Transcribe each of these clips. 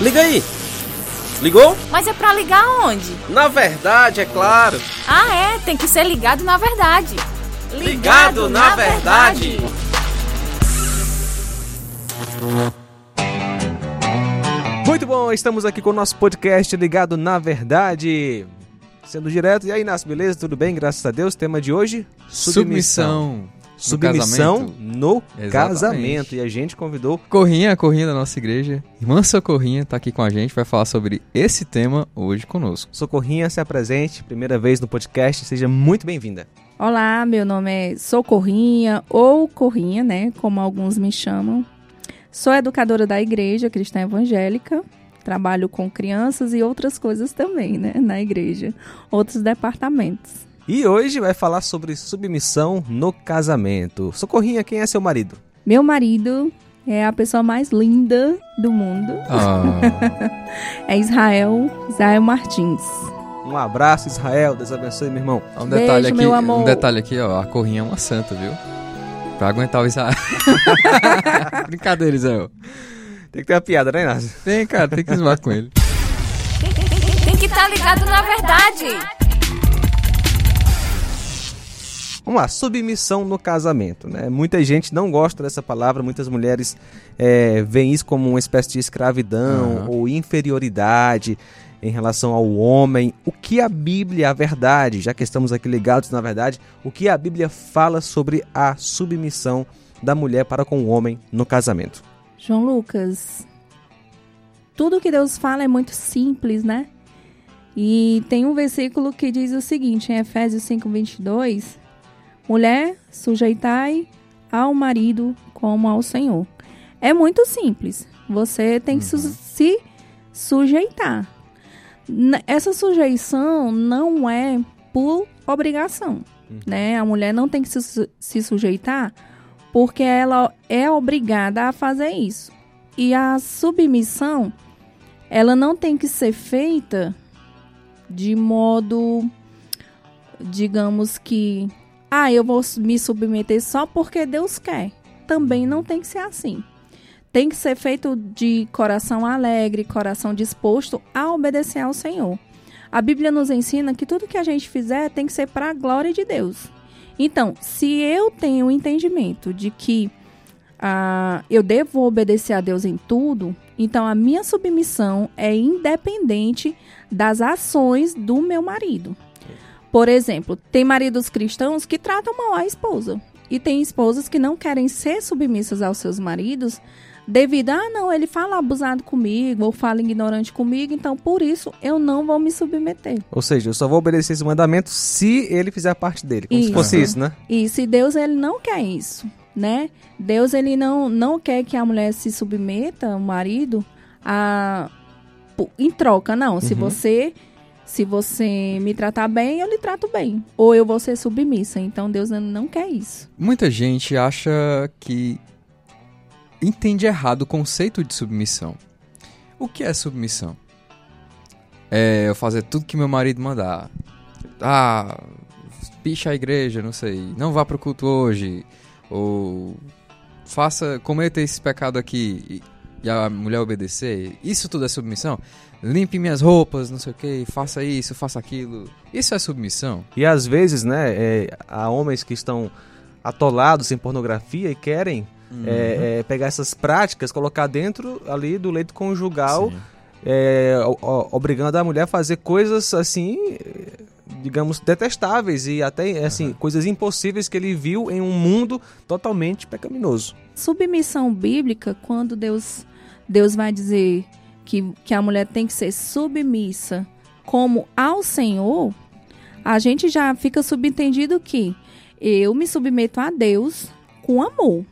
Liga aí! Ligou? Mas é pra ligar onde? Na verdade, é claro. Ah, é, tem que ser ligado na verdade. Ligado, na, verdade. Muito bom, estamos aqui com o nosso podcast Ligado na Verdade. Sendo direto, e aí, Inácio, beleza? Tudo bem? Graças a Deus. Tema de hoje: Submissão. Submissão casamento. no Exatamente. casamento. E a gente convidou Corrinha, Corrinha da nossa igreja. Irmã Socorrinha tá aqui com a gente, vai falar sobre esse tema hoje conosco. Socorrinha, se apresente, primeira vez no podcast, seja muito bem-vinda. Olá, meu nome é Socorrinha ou Corrinha, né? Como alguns me chamam. Sou educadora da igreja cristã evangélica. Trabalho com crianças e outras coisas também, né? Na igreja. Outros departamentos. E hoje vai falar sobre submissão no casamento. Socorrinha, quem é seu marido? Meu marido é a pessoa mais linda do mundo. Ah, É Israel, Israel Martins. Um abraço, Israel. Deus abençoe, meu irmão. um Beijo, detalhe aqui, meu amor. um detalhe aqui, ó, a Corrinha é uma santa, viu? Pra aguentar o Israel. Brincadeira, Israel. Tem que ter uma piada, né, Inácio? Tem, cara, tem que zoar com ele. Tem que estar ligado na verdade. Vamos lá, submissão no casamento. Né? Muita gente não gosta dessa palavra, muitas mulheres é, veem isso como uma espécie de escravidão Aham. ou inferioridade em relação ao homem. O que a Bíblia, a verdade, já que estamos aqui ligados na verdade, o que a Bíblia fala sobre a submissão da mulher para com o homem no casamento? João Lucas, tudo que Deus fala é muito simples, né? E tem um versículo que diz o seguinte, em Efésios 5, 22, Mulher, sujeitai ao marido como ao Senhor. É muito simples. Você tem que su- se sujeitar. Essa sujeição não é por obrigação, né? A mulher não tem que se, se sujeitar porque ela é obrigada a fazer isso. E a submissão, ela não tem que ser feita de modo, digamos que, ah, eu vou me submeter só porque Deus quer. Também não tem que ser assim. Tem que ser feito de coração alegre, coração disposto a obedecer ao Senhor. A Bíblia nos ensina que tudo que a gente fizer tem que ser para a glória de Deus. Então, se eu tenho o entendimento de que ah, eu devo obedecer a Deus em tudo, então a minha submissão é independente das ações do meu marido. Por exemplo, tem maridos cristãos que tratam mal a esposa. E tem esposas que não querem ser submissas aos seus maridos devido a, ah, não, ele fala abusado comigo ou fala ignorante comigo, então por isso eu não vou me submeter. Ou seja, eu só vou obedecer esse mandamento se ele fizer parte dele. Como se Isso. fosse isso, né? E se Deus ele não quer isso, né? Deus ele não, não quer que a mulher se submeta, o marido, a em troca, não. Se Uhum. você se você me tratar bem, eu lhe trato bem, ou eu vou ser submissa. Então Deus não quer isso. Muita gente acha que entende errado o conceito de submissão. O que é submissão? É eu fazer tudo que meu marido mandar. Ah, picha a igreja, não sei. Não vá pro culto hoje. Ou faça, cometa esse pecado aqui e, a mulher obedecer. Isso tudo é submissão? Limpe minhas roupas, não sei o que, faça isso, faça aquilo. Isso é submissão? E às vezes, né, é, há homens que estão atolados em pornografia e querem é, é, pegar essas práticas, colocar dentro ali do leito conjugal, é, o- o- obrigando a mulher a fazer coisas assim, digamos, detestáveis e até assim, coisas impossíveis que ele viu em um mundo totalmente pecaminoso. Submissão bíblica, quando Deus Deus vai dizer que, que a mulher tem que ser submissa como ao Senhor, a gente já fica subentendido que eu me submeto a Deus com amor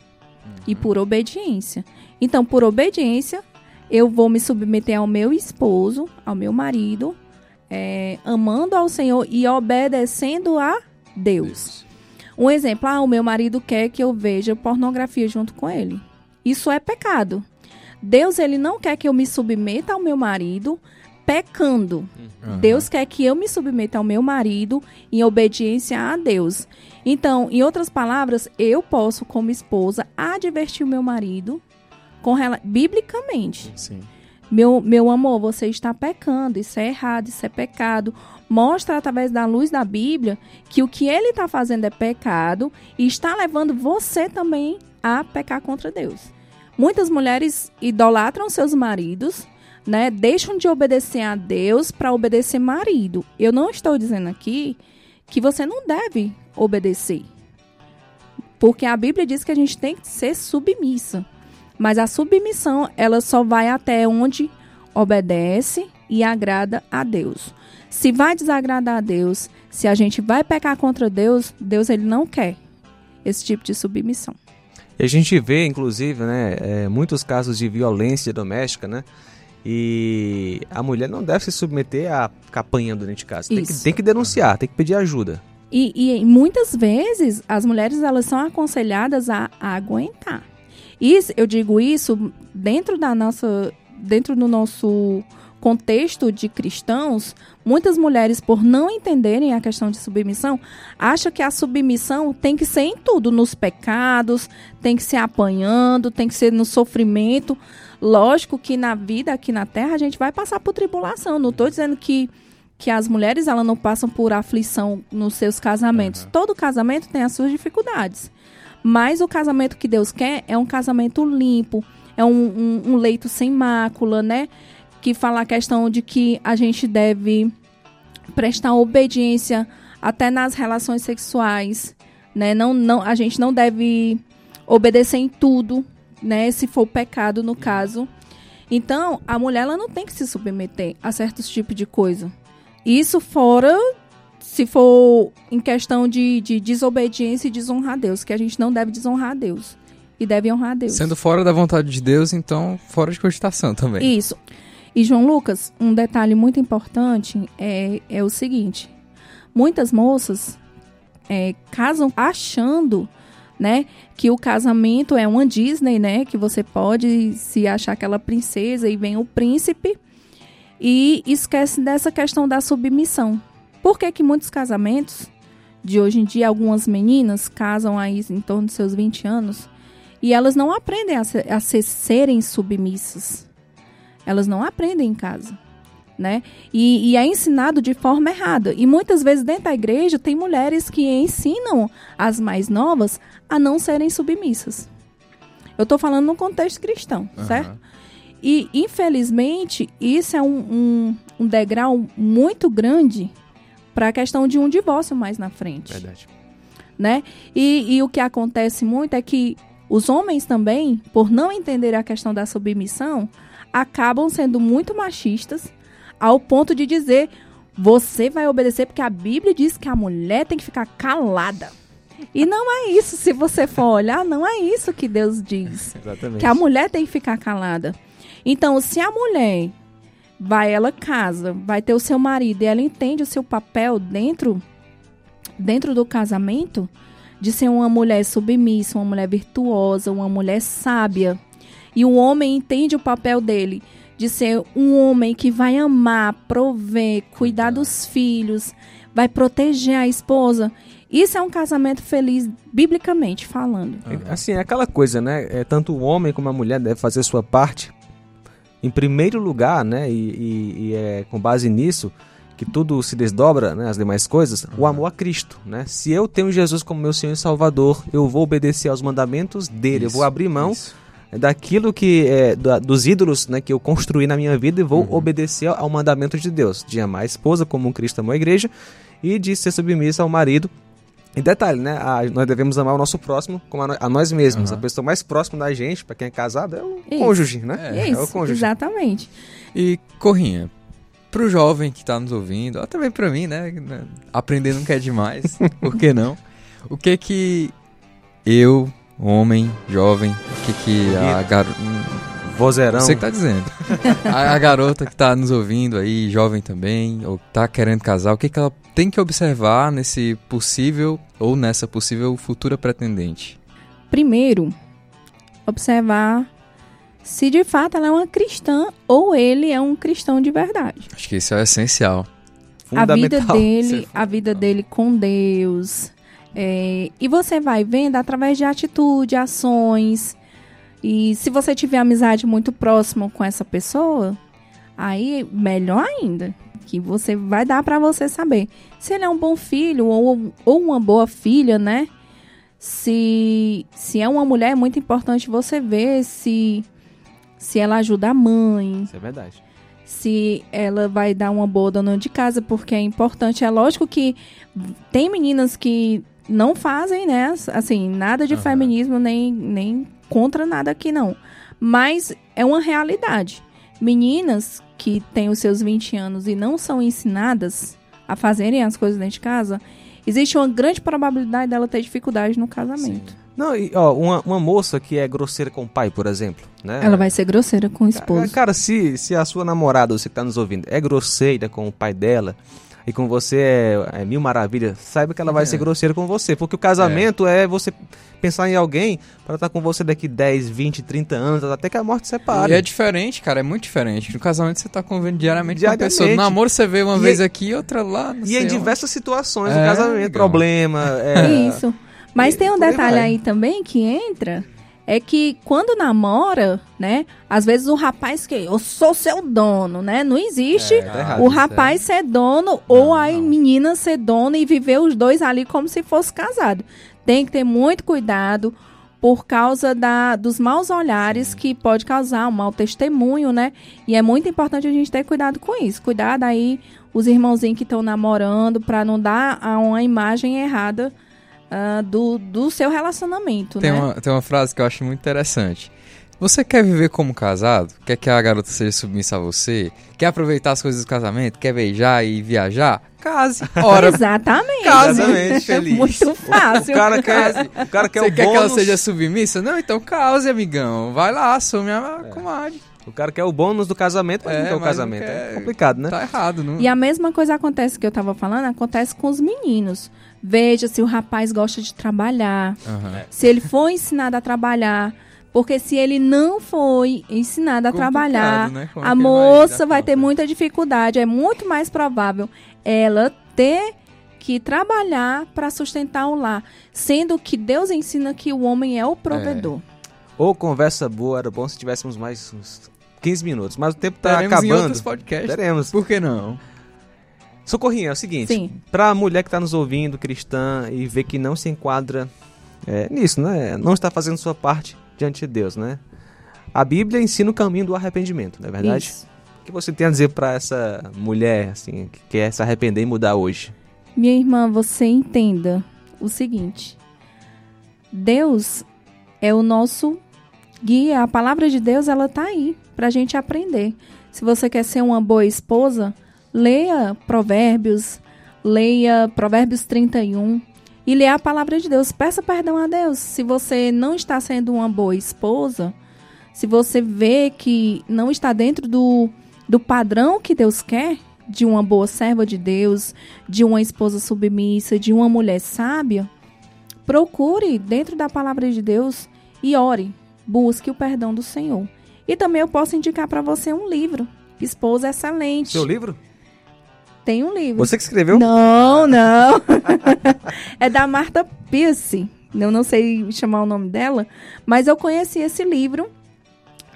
e por obediência. Então, por obediência, eu vou me submeter ao meu esposo, ao meu marido, é, amando ao Senhor e obedecendo a Deus. Um exemplo, ah, o meu marido quer que eu veja pornografia junto com ele. Isso é pecado. Deus, ele não quer que eu me submeta ao meu marido pecando. Aham. Deus quer que eu me submeta ao meu marido em obediência a Deus. Então, em outras palavras, eu posso, como esposa, advertir o meu marido com biblicamente. Sim. Meu, meu amor, você está pecando, isso é errado, isso é pecado. Mostra através da luz da Bíblia que o que ele está fazendo é pecado e está levando você também a pecar contra Deus. Muitas mulheres idolatram seus maridos, né? Deixam de obedecer a Deus para obedecer marido. Eu não estou dizendo aqui que você não deve obedecer. Porque a Bíblia diz que a gente tem que ser submissa. Mas a submissão, ela só vai até onde obedece e agrada a Deus. Se vai desagradar a Deus, se a gente vai pecar contra Deus, Deus ele não quer esse tipo de submissão. E a gente vê, inclusive, né, é, muitos casos de violência doméstica, né? E a mulher não deve se submeter a ficar apanhando dentro de casa. Tem que, tem que, denunciar, tem que pedir ajuda. E, e, muitas vezes as mulheres elas são aconselhadas a, a aguentar. E eu digo isso dentro da nossa, dentro do nosso contexto de cristãos, muitas mulheres, por não entenderem a questão de submissão, acham que a submissão tem que ser em tudo, nos pecados, tem que ser apanhando, tem que ser no sofrimento. Lógico que na vida aqui na Terra a gente vai passar por tribulação. Não estou dizendo que que as mulheres elas não passam por aflição nos seus casamentos. Uhum. Todo casamento tem as suas dificuldades. Mas o casamento que Deus quer é um casamento limpo, é um, um, um leito sem mácula, né? Que fala a questão de que a gente deve prestar obediência até nas relações sexuais, né? Não, não, a gente não deve obedecer em tudo, né? Se for pecado, no caso. Então, a mulher ela não tem que se submeter a certos tipos de coisa. Isso fora se for em questão de, de desobediência e desonrar a Deus, que a gente não deve desonrar a Deus e deve honrar a Deus. Sendo fora da vontade de Deus, então fora de cogitação também. Isso. E João Lucas, um detalhe muito importante é, é o seguinte: muitas moças é, casam achando né, que o casamento é uma Disney, né, que você pode se achar aquela princesa e vem o príncipe e esquece dessa questão da submissão. Por que, que muitos casamentos de hoje em dia, algumas meninas casam aí em torno dos seus 20 anos e elas não aprendem a, ser, a ser, serem submissas. Elas não aprendem em casa. Né? E, e, é ensinado de forma errada. E muitas vezes dentro da igreja tem mulheres que ensinam as mais novas a não serem submissas. Eu estou falando no contexto cristão, uhum. certo? E, infelizmente, isso é um, um, um degrau muito grande para a questão de um divórcio mais na frente. Verdade. Né? E, e o que acontece muito é que os homens também, por não entender a questão da submissão, acabam sendo muito machistas ao ponto de dizer você vai obedecer porque a Bíblia diz que a mulher tem que ficar calada. E não é isso, se você for olhar, não é isso que Deus diz. Exatamente. Que a mulher tem que ficar calada. Então, se a mulher vai, ela casa, vai ter o seu marido e ela entende o seu papel dentro, dentro do casamento, de ser uma mulher submissa, uma mulher virtuosa, uma mulher sábia. E o homem entende o papel dele de ser um homem que vai amar, prover, cuidar dos filhos, vai proteger a esposa. Isso é um casamento feliz, biblicamente falando. Assim, é aquela coisa, né? É, tanto o homem como a mulher devem fazer sua parte em primeiro lugar, né, e, e, e, é com base nisso que tudo se desdobra, né, as demais coisas, o amor a Cristo, né? Se eu tenho Jesus como meu Senhor e Salvador, eu vou obedecer aos mandamentos dele, isso, eu vou abrir mão isso. daquilo que é, da, dos ídolos, né, que eu construí na minha vida e vou uhum. obedecer ao mandamento de Deus, de amar a esposa como Cristo amou a igreja e de ser submissa ao marido e detalhe, né? A, nós devemos amar o nosso próximo como a, a nós mesmos. Uhum. A pessoa mais próxima da gente, para quem é casado, é o Isso. cônjuge, né? É, é o cônjuge. Exatamente. E, Corrinha, pro jovem que tá nos ouvindo, ou também para mim, né? Aprender não quer demais, por que não? O que que eu, homem, jovem, o que que a garota... Vozeirão. Você que tá dizendo. a, a, garota que tá nos ouvindo aí, jovem também, ou tá querendo casar, o que que ela tem que observar nesse possível ou nessa possível futura pretendente? Primeiro, observar se de fato ela é uma cristã ou ele é um cristão de verdade. Acho que isso é essencial. A vida dele, a vida dele com Deus. É, e você vai vendo através de atitude, ações, E se você tiver amizade muito próxima com essa pessoa, aí melhor ainda, que você vai dar para você saber se ele é um bom filho ou, ou uma boa filha, né? Se, se é uma mulher, é muito importante você ver se, se ela ajuda a mãe, Isso é verdade. se ela vai dar uma boa dona de casa, porque é importante. É lógico que tem meninas que não fazem, né? Assim, nada de Aham. feminismo, nem, nem contra nada aqui, não. Mas é uma realidade. Meninas que têm os seus 20 anos e não são ensinadas a fazerem as coisas dentro de casa, existe uma grande probabilidade dela ter dificuldade no casamento. Não, e, ó, uma, uma moça que é grosseira com o pai, por exemplo, né? Ela vai ser grosseira com o esposo. Cara, se, se a sua namorada, você que tá nos ouvindo, é grosseira com o pai dela e com você é, é mil maravilhas, saiba que ela vai É. ser grosseira com você. Porque o casamento é, você pensar em alguém para estar com você daqui 10, 20, 30 anos, até que a morte separe. E é diferente, cara, é muito diferente. No casamento você tá convivendo diariamente com a Diariamente. pessoa. No namoro você vê uma E vez é- aqui e outra lá. não E sei em onde. diversas situações É, do casamento, legal. problema. É, Isso. Mas e tem um detalhe vai. aí também que entra. É que quando namora, né? Às vezes o rapaz que eu sou seu dono, né? Não existe É, tá errado o isso, rapaz ser dono ou a não. menina ser dona e viver os dois ali como se fosse casado. Tem que ter muito cuidado por causa da, dos maus olhares que pode causar um mau testemunho, né? E é muito importante a gente ter cuidado com isso. Cuidado aí os irmãozinhos que estão namorando para não dar a- uma imagem errada ah, do, do seu relacionamento, Tem, né? uma, tem uma frase que eu acho muito interessante. Você quer viver como casado? Quer que a garota seja submissa a você? Quer aproveitar as coisas do casamento? Quer beijar e viajar? Case. Ora, Exatamente. case. Exatamente, feliz. Muito O fácil. cara quer, o cara quer Você o quer que ela bônus. seja submissa? Não, então cause, amigão. Vai lá, assume a comadre. O cara quer o bônus do casamento, mas É, não quer o casamento. quer- É complicado, né? Tá errado, não? E a mesma coisa acontece que eu tava falando, acontece com os meninos. Veja se o rapaz gosta de trabalhar, Aham. se ele foi ensinado a trabalhar. Porque se ele não foi ensinado a Complicado, trabalhar, né? É a vai moça dar vai ter muita dificuldade. É muito mais provável ela ter que trabalhar para sustentar o lar. Sendo que Deus ensina que o homem é o provedor. Ou conversa boa, era bom se tivéssemos mais uns 15 minutos. Mas o tempo tá Teremos em acabando. outros podcasts. Teremos. Por que não? Socorrinha, é o seguinte. Sim. Pra mulher que tá nos ouvindo, cristã, e vê que não se enquadra é, nisso, né? Não está fazendo sua parte diante de Deus, né? A Bíblia ensina o caminho do arrependimento, não é verdade? Isso. O que você tem a dizer pra essa mulher, assim, que quer se arrepender e mudar hoje? Minha irmã, você entenda o seguinte: Deus é o nosso guia. A palavra de Deus, ela tá aí pra gente aprender. Se você quer ser uma boa esposa, leia Provérbios, leia Provérbios 31 e leia a palavra de Deus. Peça perdão a Deus. Se você não está sendo uma boa esposa, se você vê que não está dentro do, do padrão que Deus quer, de uma boa serva de Deus, de uma esposa submissa, de uma mulher sábia, procure dentro da palavra de Deus e ore, busque o perdão do Senhor. E também eu posso indicar para você um livro, Esposa Excelente. Seu livro? Tem um livro. Você que escreveu? Não, não. é da Marta Pierce. Eu não sei chamar o nome dela, mas eu conheci esse livro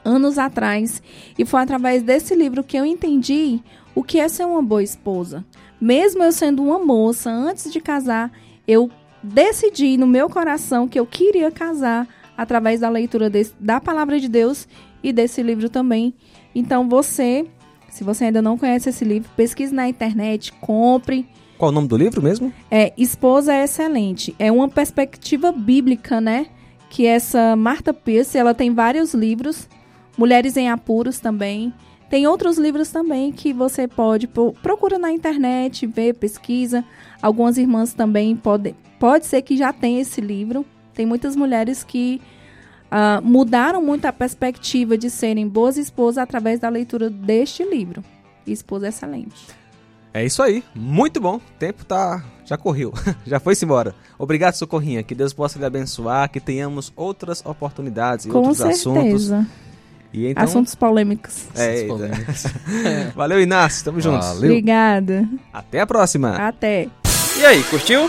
anos atrás e foi através desse livro que eu entendi o que é ser uma boa esposa. Mesmo eu sendo uma moça antes de casar, eu decidi no meu coração que eu queria casar através da leitura desse- da palavra de Deus e desse livro também. Então você, se você ainda não conhece esse livro, pesquise na internet, compre. Qual o nome do livro mesmo? É, Esposa é Excelente. É uma perspectiva bíblica, né? Que essa Marta Pierce, ela tem vários livros. Mulheres em Apuros também. Tem outros livros também que você pode pro- procura na internet, ver, pesquisa. Algumas irmãs também podem, pode ser que já tenha esse livro. Tem muitas mulheres que ah, mudaram muito a perspectiva de serem boas esposas através da leitura deste livro. Esposa Excelente. É isso aí. Muito bom. O tempo tá. Já correu. já foi-se embora. Obrigado, Socorrinha. Que Deus possa lhe abençoar. Que tenhamos outras oportunidades e Com outros assuntos. certeza. E então. Assuntos polêmicos. É, Essas polêmicas. Valeu, Inácio. Tamo juntos. Valeu. Obrigada. Até a próxima. Até. E aí, curtiu?